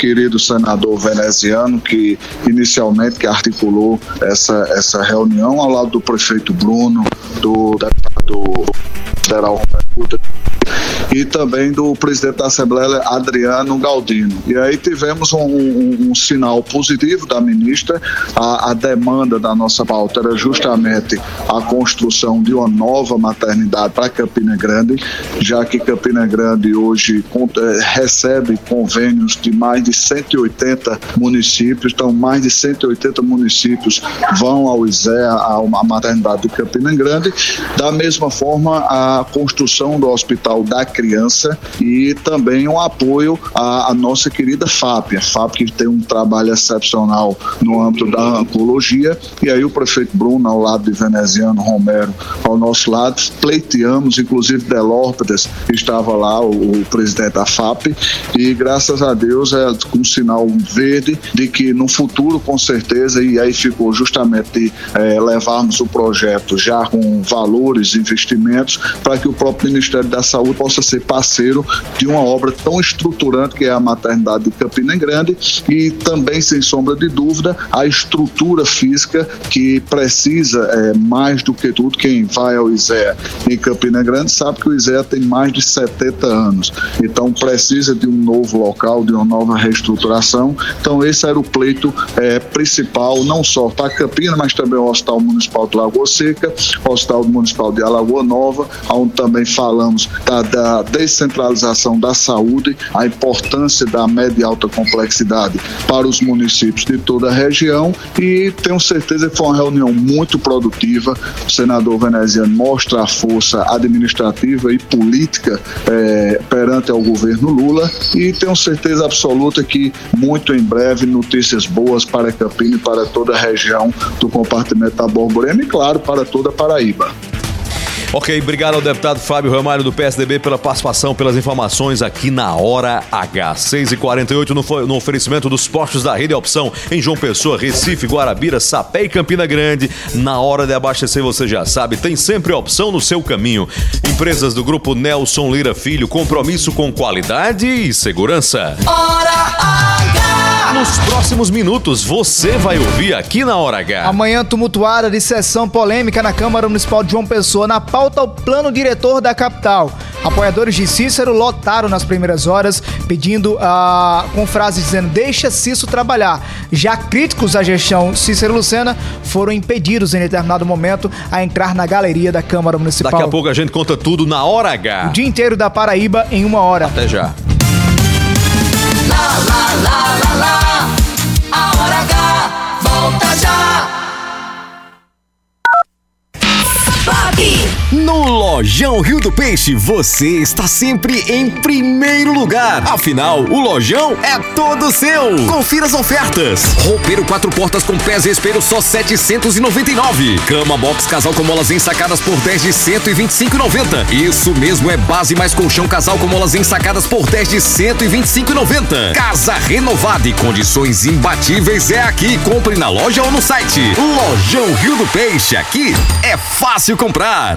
querido senador veneziano, que inicialmente que articulou essa, essa reunião ao lado do prefeito Bruno, do deputado federal e também do presidente da Assembleia, Adriano Galdino. E aí tivemos um, um- um sinal positivo da ministra. A, a demanda da nossa pauta era justamente a construção de uma nova maternidade para Campina Grande, já que Campina Grande hoje eh, recebe convênios de mais de 180 municípios, então mais de 180 municípios vão ao ISEA, uma maternidade de Campina Grande. Da mesma forma, a construção do hospital daqui criança e também um apoio à, à nossa querida FAP, a FAP que tem um trabalho excepcional no âmbito da oncologia. E aí o prefeito Bruno ao lado de Veneziano Romero ao nosso lado, pleiteamos, inclusive Delórpidas estava lá, o, o presidente da FAP e graças a Deus é um sinal verde de que no futuro com certeza e aí ficou justamente de eh, levarmos o projeto já com valores, investimentos para que o próprio Ministério da Saúde possa ser parceiro de uma obra tão estruturante que é a maternidade de Campina Grande e também, sem sombra de dúvida, a estrutura física que precisa, é, mais do que tudo, quem vai ao ISEA em Campina Grande sabe que o ISEA tem mais de 70 anos, então precisa de um novo local, de uma nova reestruturação. Então, esse era o pleito é, principal, não só para Campina, mas também o Hospital Municipal de Lagoa Seca, Hospital Municipal de Alagoa Nova, onde também falamos da, da descentralização da saúde, a importância da média e alta complexidade para os municípios de toda a região e tenho certeza que foi uma reunião muito produtiva. O senador veneziano mostra a força administrativa e política eh, perante ao governo Lula e tenho certeza absoluta que muito em breve notícias boas para Campina e para toda a região do compartimento da Borborema e claro para toda a Paraíba.
Ok, obrigado ao deputado Fábio Ramalho do PSDB pela participação, pelas informações aqui na Hora H. 6h48 no, no oferecimento dos postos da Rede Opção em João Pessoa, Recife, Guarabira, Sapé e Campina Grande. Na hora de abastecer, você já sabe, tem sempre opção no seu caminho. Empresas do grupo Nelson Lira Filho, compromisso com qualidade e segurança. Nos próximos minutos, você vai ouvir aqui na Hora H.
Amanhã tumultuada de sessão polêmica na Câmara Municipal de João Pessoa. Na pauta, o plano diretor da capital. Apoiadores de Cícero lotaram nas primeiras horas, pedindo ah, com frases dizendo: deixa Cícero trabalhar. Já críticos à gestão Cícero Lucena foram impedidos em determinado momento a entrar na galeria da Câmara Municipal.
Daqui a pouco a gente conta tudo na Hora
O
H.
dia inteiro da Paraíba em uma hora.
Até já.
Lá, lá, lá, lá, lá. A hora H volta já.
No Lojão Rio do Peixe, você está sempre em primeiro lugar. Afinal, o Lojão é todo seu. Confira as ofertas. Roupeiro quatro portas com pés e espelho só 799. Cama box casal com molas ensacadas por 10 de 125,90. Isso mesmo é base mais colchão casal com molas ensacadas por 10 de 125,90. Casa renovada e condições imbatíveis é aqui. Compre na loja ou no site. Lojão Rio do Peixe, aqui é fácil comprar.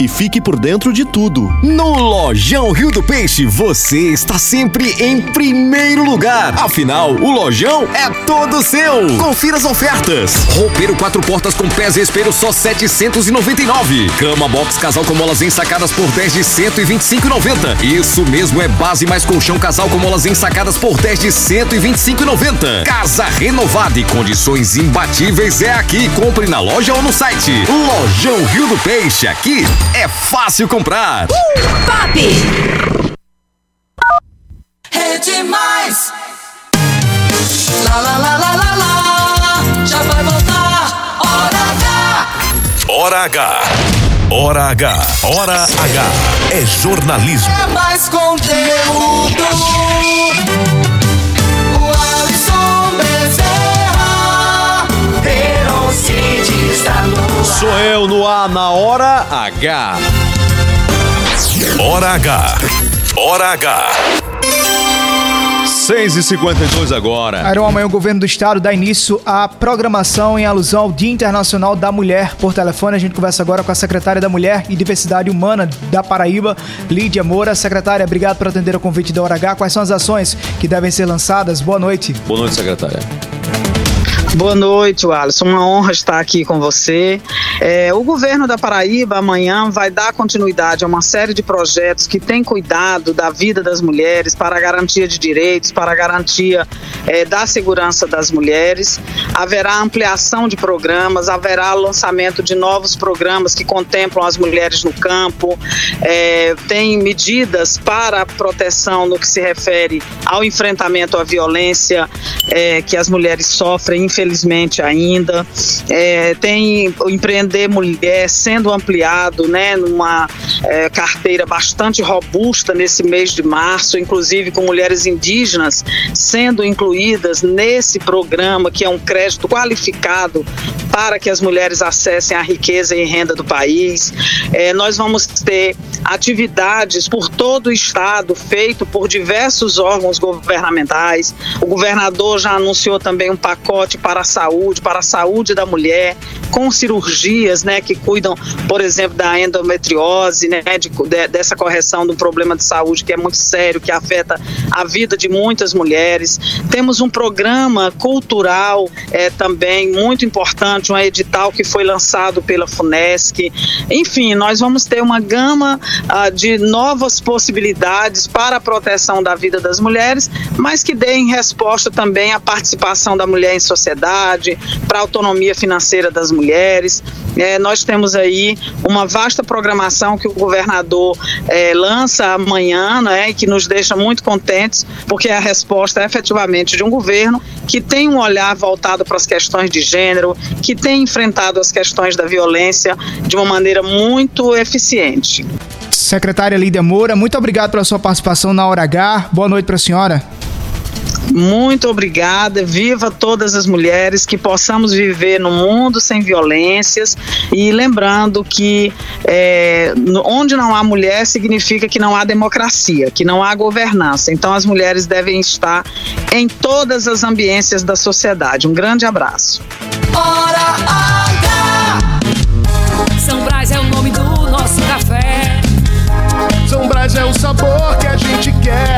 e fique por dentro de tudo.
No Lojão Rio do Peixe, você está sempre em primeiro lugar. Afinal, o Lojão é todo seu. Confira as ofertas. Roupeiro quatro portas com pés e espelho só 799. Cama box casal com molas ensacadas por 10 de 125,90. Isso mesmo é base mais colchão casal com molas ensacadas por 10 de 125,90. Casa renovada e condições imbatíveis é aqui. Compre na loja ou no site. Lojão Rio do Peixe, aqui é fácil comprar.
Pop! Rede Mais. Lá, lá, lá, lá, lá, lá. Já vai voltar. Hora H.
Hora H. Hora H. Hora H. É jornalismo.
É mais conteúdo.
Sou eu no ar na hora H.
Hora H. Hora H.
6 e 52 agora.
Aron, amanhã o governo do estado dá início à programação em alusão ao Dia Internacional da Mulher. Por telefone, a gente conversa agora com a secretária da Mulher e Diversidade Humana da Paraíba, Lídia Moura. Secretária, obrigado por atender o convite da Hora H. Quais são as ações que devem ser lançadas? Boa noite.
Boa noite, secretária.
Boa noite, Alisson. Uma honra estar aqui com você. É, o governo da Paraíba amanhã vai dar continuidade a uma série de projetos que têm cuidado da vida das mulheres para a garantia de direitos, para a garantia é, da segurança das mulheres. Haverá ampliação de programas, haverá lançamento de novos programas que contemplam as mulheres no campo. É, tem medidas para a proteção no que se refere ao enfrentamento à violência é, que as mulheres sofrem, infelizmente ainda. É, tem o empreender mulher sendo ampliado, né, numa é, carteira bastante robusta nesse mês de março, inclusive com mulheres indígenas sendo incluídas nesse programa que é um crédito qualificado para que as mulheres acessem a riqueza e renda do país. É, nós vamos ter atividades por todo o estado, feito por diversos órgãos governamentais. O governador já anunciou também um pacote para a saúde, para a saúde da mulher, com cirurgias, né, que cuidam, por exemplo, da endometriose, né, de, de, dessa correção um problema de saúde que é muito sério, que afeta a vida de muitas mulheres. Temos um programa cultural é, também muito importante, um edital que foi lançado pela FUNESC. Enfim, nós vamos ter uma gama ah, de novas possibilidades para a proteção da vida das mulheres, mas que deem resposta também à participação da mulher em sociedade, para a autonomia financeira das mulheres. É, nós temos aí uma vasta programação que o governador é, lança amanhã, né, e que nos deixa muito contentes, porque é a resposta efetivamente de um governo que tem um olhar voltado para as questões de gênero, que tem enfrentado as questões da violência de uma maneira muito eficiente.
Secretária Lídia Moura, muito obrigado pela sua participação na Hora H. Boa noite para a senhora.
Muito obrigada. Viva todas as mulheres, que possamos viver num mundo sem violências. E lembrando que é, onde não há mulher significa que não há democracia, que não há governança. Então as mulheres devem estar em todas as ambiências da sociedade. Um grande abraço.
Hora H. São Brás é o nome do nosso café.
São Brás é o sabor que a gente quer.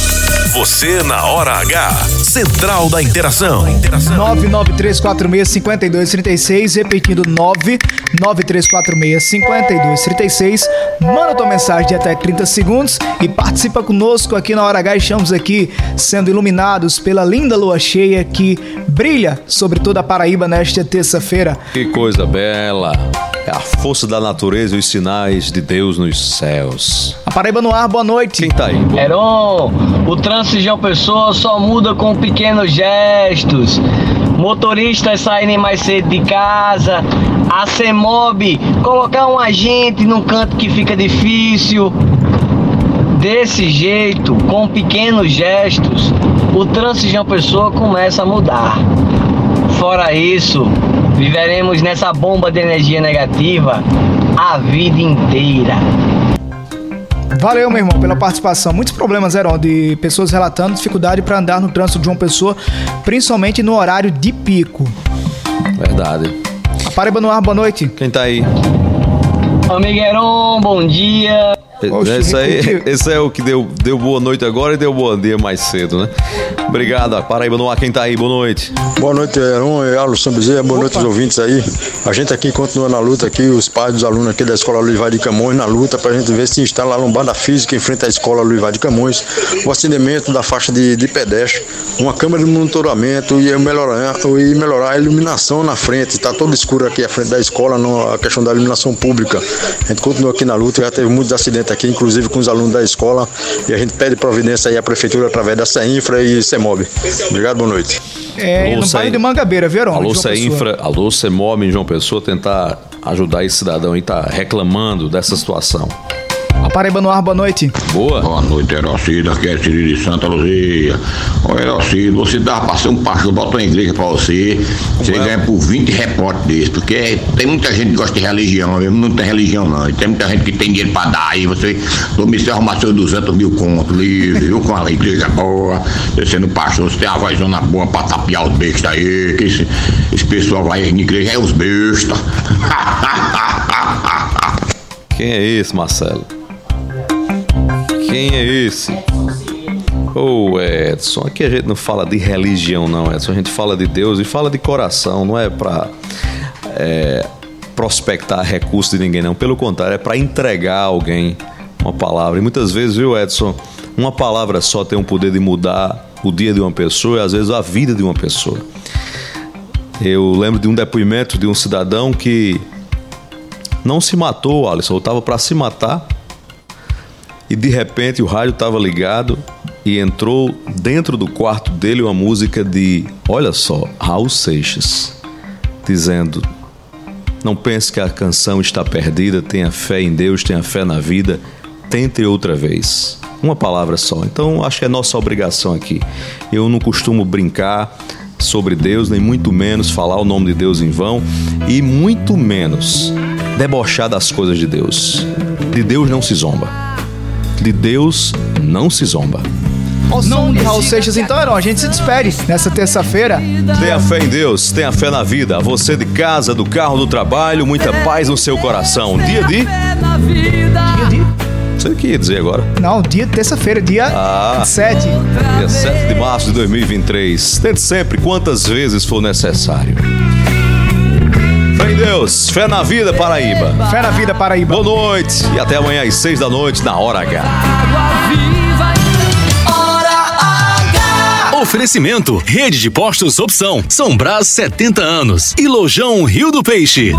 Você na Hora H. Central da Interação.
993465236, repetindo 993465236. Manda tua mensagem de até 30 segundos e participa conosco aqui na Hora H. Estamos aqui sendo iluminados pela linda lua cheia que brilha sobre toda a Paraíba nesta terça-feira.
Que coisa bela. É a força da natureza e os sinais de Deus nos céus.
A Paraíba no ar, boa noite.
Quem tá aí?
Heron, o trânsito de uma pessoa só muda com pequenos gestos. Motoristas saírem mais cedo de casa, a CEMOB colocar um agente num canto que fica difícil. Desse jeito, com pequenos gestos, o trânsito de uma pessoa começa a mudar. Fora isso, viveremos nessa bomba de energia negativa a vida inteira.
Valeu, meu irmão, pela participação. Muitos problemas eram de pessoas relatando dificuldade para andar no trânsito de uma pessoa, principalmente no horário de pico.
Verdade.
Paraíba no ar, boa noite.
Quem tá aí?
Amigueron, bom dia.
Esse, aí, esse é o que deu, deu boa noite agora e deu bom dia mais cedo, né? Obrigado. Paraíba no ar, quem tá aí? Boa noite.
Boa noite, Heron e Alisson Bezerra. Boa noite aos ouvintes aí. A gente aqui continua na luta aqui, os pais dos alunos aqui da Escola Luiz Vaz de Camões, na luta pra gente ver se instala a lombada física em frente à Escola Luiz Vaz de Camões, o acendimento da faixa de, de pedestre, uma câmera de monitoramento e melhorar, e melhorar a iluminação na frente. Tá todo escuro aqui à frente da escola, não, a questão da iluminação pública. A gente continua aqui na luta, já teve muitos acidentes aqui, inclusive com os alunos da escola, e a gente pede providência aí à prefeitura através da CEINFRA e CEMOB. Obrigado, boa noite.
É, no Vale de Mangabeira, viu, Heron?
Alô,
João Pessoa.
Infra, alô, CEMOB em João Pessoa, tentar ajudar esse cidadão aí, tá reclamando dessa situação.
A Paraíba no ar, boa noite.
Boa.
Boa noite, Herocido. Aqui é Cirilo de Santa Luzia. Ô, Herocido, você dá pra ser um pastor, bota uma igreja pra você. Você ganha por 20 repórteres desse. Porque tem muita gente que gosta de religião, mesmo não tem religião não. E tem muita gente que tem dinheiro pra dar. Aí você, dormir, você arrumar seus 200 mil contos livre, viu? Com a igreja boa. Você sendo pastor, você tem uma vozona boa pra tapear os bestas aí. Que esse, esse pessoal vai na igreja é os bestas.
Quem é esse, Marcelo? Quem é esse? Ô Edson, aqui a gente não fala de religião, não, Edson. A gente fala de Deus e fala de coração, não é pra é, prospectar recursos de ninguém, não. Pelo contrário, é pra entregar alguém uma palavra. E muitas vezes, viu, Edson, uma palavra só tem o poder de mudar o dia de uma pessoa e às vezes a vida de uma pessoa. Eu lembro de um depoimento de um cidadão que não se matou, Alisson, ou estava para se matar e de repente o rádio estava ligado e entrou dentro do quarto dele uma música de, olha só, Raul Seixas, dizendo: Não pense que a canção está perdida, tenha fé em Deus, tenha fé na vida, tente outra vez. Uma palavra só. Então acho que é nossa obrigação aqui. Eu não costumo brincar sobre Deus, nem muito menos falar o nome de Deus em vão e muito menos debochar das coisas de Deus. De Deus não se zomba. De Deus não se zomba.
De Raul Seixas, então, Heron, a gente se despede nessa terça-feira.
Tenha fé em Deus, tenha fé na vida. Você de casa, do carro, do trabalho, muita paz no seu coração. Dia de.
Dia de.
Não sei o que ia dizer agora.
Não, dia de terça-feira, dia
Ah.
7.
Dia 7 de março de 2023. Tente sempre, quantas vezes for necessário. Deus, fé na vida, Paraíba.
Fé na vida, Paraíba.
Boa noite e até amanhã às 6 da noite na Hora H.
Oferecimento: Rede de Postos Opção. São Brás 70 anos. E Lojão Rio do Peixe.